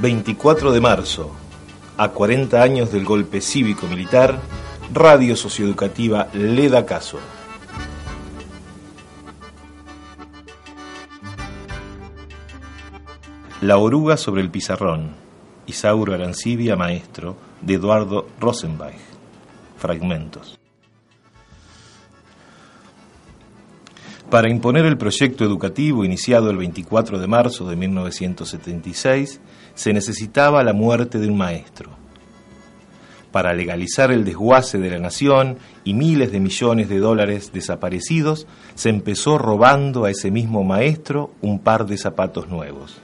...24 de marzo... ...a 40 años del golpe cívico-militar... ...Radio Socioeducativa le da caso... La oruga sobre el pizarrón, Isauro Arancibia, maestro, de Eduardo Rosenbach. Fragmentos. Para imponer el proyecto educativo iniciado el 24 de marzo de 1976, se necesitaba la muerte de un maestro. Para legalizar el desguace de la nación y miles de millones de dólares desaparecidos, se empezó robando a ese mismo maestro un par de zapatos nuevos.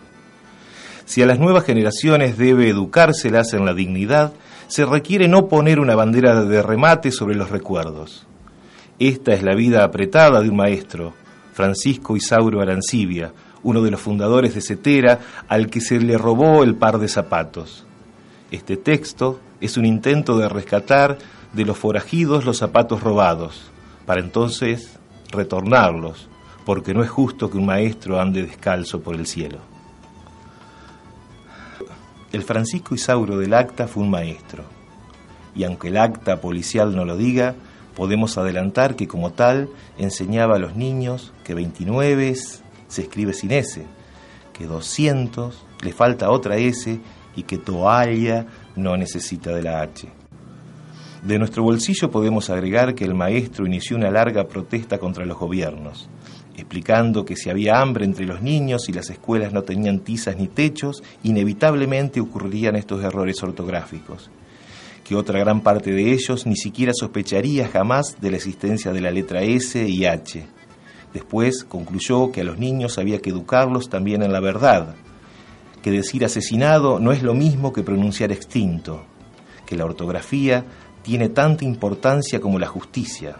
Si a las nuevas generaciones debe educárselas en la dignidad, se requiere no poner una bandera de remate sobre los recuerdos. Esta es la vida apretada de un maestro, Francisco Isauro Arancibia, uno de los fundadores de Cetera, al que se le robó el par de zapatos. Este texto es un intento de rescatar de los forajidos los zapatos robados, para entonces retornarlos, porque no es justo que un maestro ande descalzo por el cielo. El Francisco Isauro del acta fue un maestro, y aunque el acta policial no lo diga, podemos adelantar que como tal enseñaba a los niños que 29 se escribe sin S, que 200 le falta otra S y que toalla no necesita de la H. De nuestro bolsillo podemos agregar que el maestro inició una larga protesta contra los gobiernos, explicando que si había hambre entre los niños y las escuelas no tenían tizas ni techos, inevitablemente ocurrirían estos errores ortográficos, que otra gran parte de ellos ni siquiera sospecharía jamás de la existencia de la letra S y H. Después concluyó que a los niños había que educarlos también en la verdad, que decir asesinado no es lo mismo que pronunciar extinto, que la ortografía tiene tanta importancia como la justicia,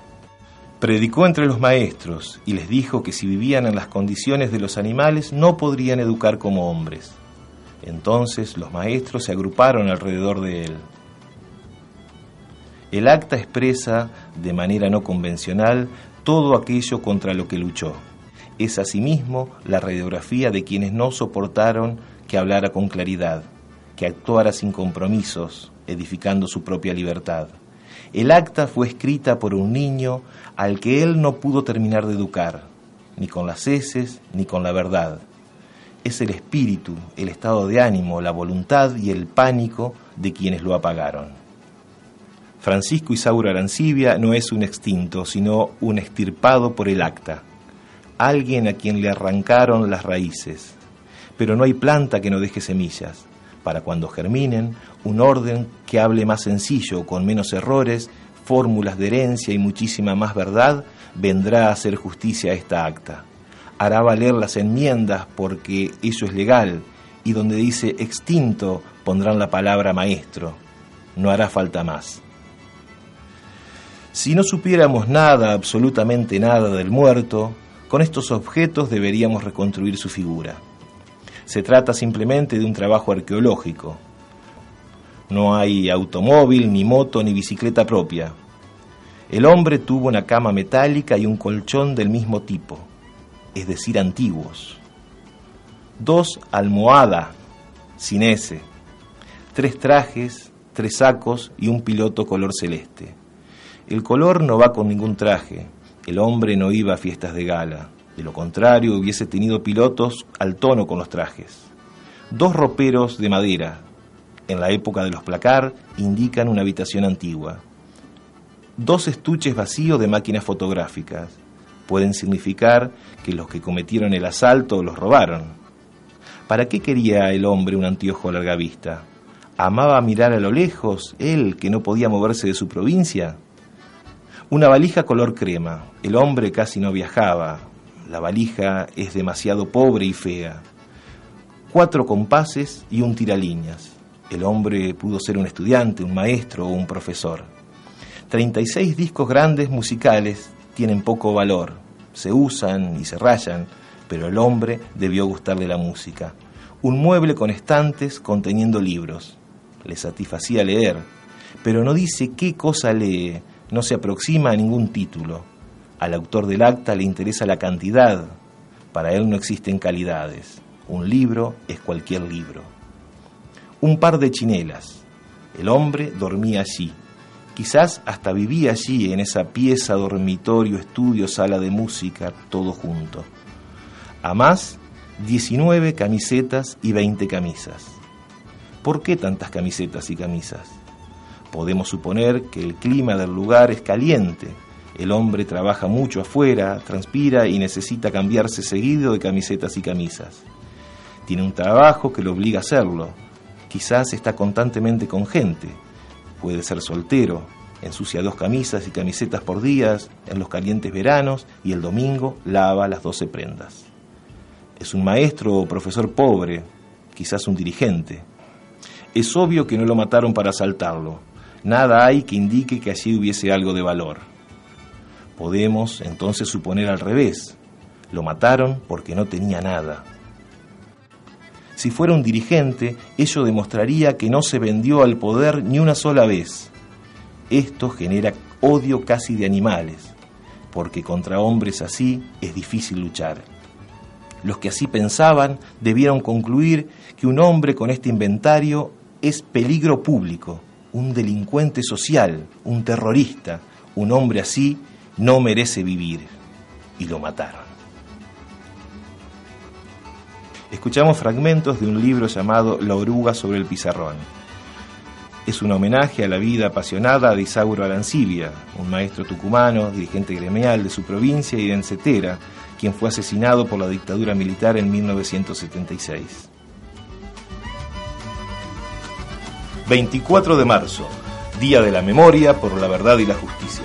Predicó entre los maestros y les dijo que si vivían en las condiciones de los animales no podrían educar como hombres. Entonces los maestros se agruparon alrededor de él. El acta expresa, de manera no convencional, todo aquello contra lo que luchó. Es asimismo la radiografía de quienes no soportaron que hablara con claridad, que actuara sin compromisos, edificando su propia libertad. El acta fue escrita por un niño al que él no pudo terminar de educar, ni con las heces, ni con la verdad. Es el espíritu, el estado de ánimo, la voluntad y el pánico de quienes lo apagaron. Francisco Isauro Arancibia no es un extinto, sino un extirpado por el acta, alguien a quien le arrancaron las raíces. Pero no hay planta que no deje semillas para cuando germinen, un orden que hable más sencillo, con menos errores, fórmulas de herencia y muchísima más verdad, vendrá a hacer justicia a esta acta. Hará valer las enmiendas porque eso es legal, y donde dice extinto pondrán la palabra maestro. No hará falta más. Si no supiéramos nada, absolutamente nada del muerto, con estos objetos deberíamos reconstruir su figura. Se trata simplemente de un trabajo arqueológico. No hay automóvil, ni moto, ni bicicleta propia. El hombre tuvo una cama metálica y un colchón del mismo tipo, es decir, antiguos. Dos almohadas, sin S. Tres trajes, tres sacos y un piloto color celeste. El color no va con ningún traje. El hombre no iba a fiestas de gala. De lo contrario, hubiese tenido pilotos al tono con los trajes. Dos roperos de madera, en la época de los placar, indican una habitación antigua. Dos estuches vacíos de máquinas fotográficas pueden significar que los que cometieron el asalto los robaron. ¿Para qué quería el hombre un anteojo a larga vista? ¿Amaba mirar a lo lejos, él que no podía moverse de su provincia? Una valija color crema. El hombre casi no viajaba, la valija es demasiado pobre y fea. Cuatro compases y un tiralíneas. El hombre pudo ser un estudiante, un maestro o un profesor. 36 discos grandes musicales tienen poco valor, se usan y se rayan, pero el hombre debió gustarle la música. Un mueble con estantes conteniendo libros. Le satisfacía leer, pero no dice qué cosa lee, no se aproxima a ningún título Al autor del acta le interesa la cantidad, para él no existen calidades. Un libro es cualquier libro. Un par de chinelas. El hombre dormía allí. Quizás hasta vivía allí, en esa pieza, dormitorio, estudio, sala de música, todo junto. A más, 19 camisetas y 20 camisas. ¿Por qué tantas camisetas y camisas? Podemos suponer que el clima del lugar es caliente. El hombre trabaja mucho afuera, transpira y necesita cambiarse seguido de camisetas y camisas. Tiene un trabajo que lo obliga a hacerlo. Quizás está constantemente con gente. Puede ser soltero, ensucia dos camisas y camisetas por días en los calientes veranos y el domingo lava las doce prendas. Es un maestro o profesor pobre, quizás un dirigente. Es obvio que no lo mataron para asaltarlo. Nada hay que indique que allí hubiese algo de valor. Podemos entonces suponer al revés. Lo mataron porque no tenía nada. Si fuera un dirigente, ello demostraría que no se vendió al poder ni una sola vez. Esto genera odio casi de animales, porque contra hombres así es difícil luchar. Los que así pensaban debieron concluir que un hombre con este inventario es peligro público, un delincuente social, un terrorista. Un hombre así no merece vivir. Y lo mataron. escuchamos fragmentos de un libro llamado La oruga sobre el pizarrón. Es un homenaje a la vida apasionada de Isauro Arancibia, un maestro tucumano, dirigente gremial de su provincia y de Encetera, quien fue asesinado por la dictadura militar en 1976. 24 de marzo, Día de la Memoria por la Verdad y la Justicia.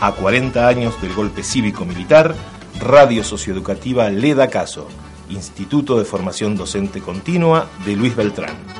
A 40 años del golpe cívico-militar, Radio Socioeducativa Le da Caso Instituto de Formación Docente Continua de Luis Beltrán.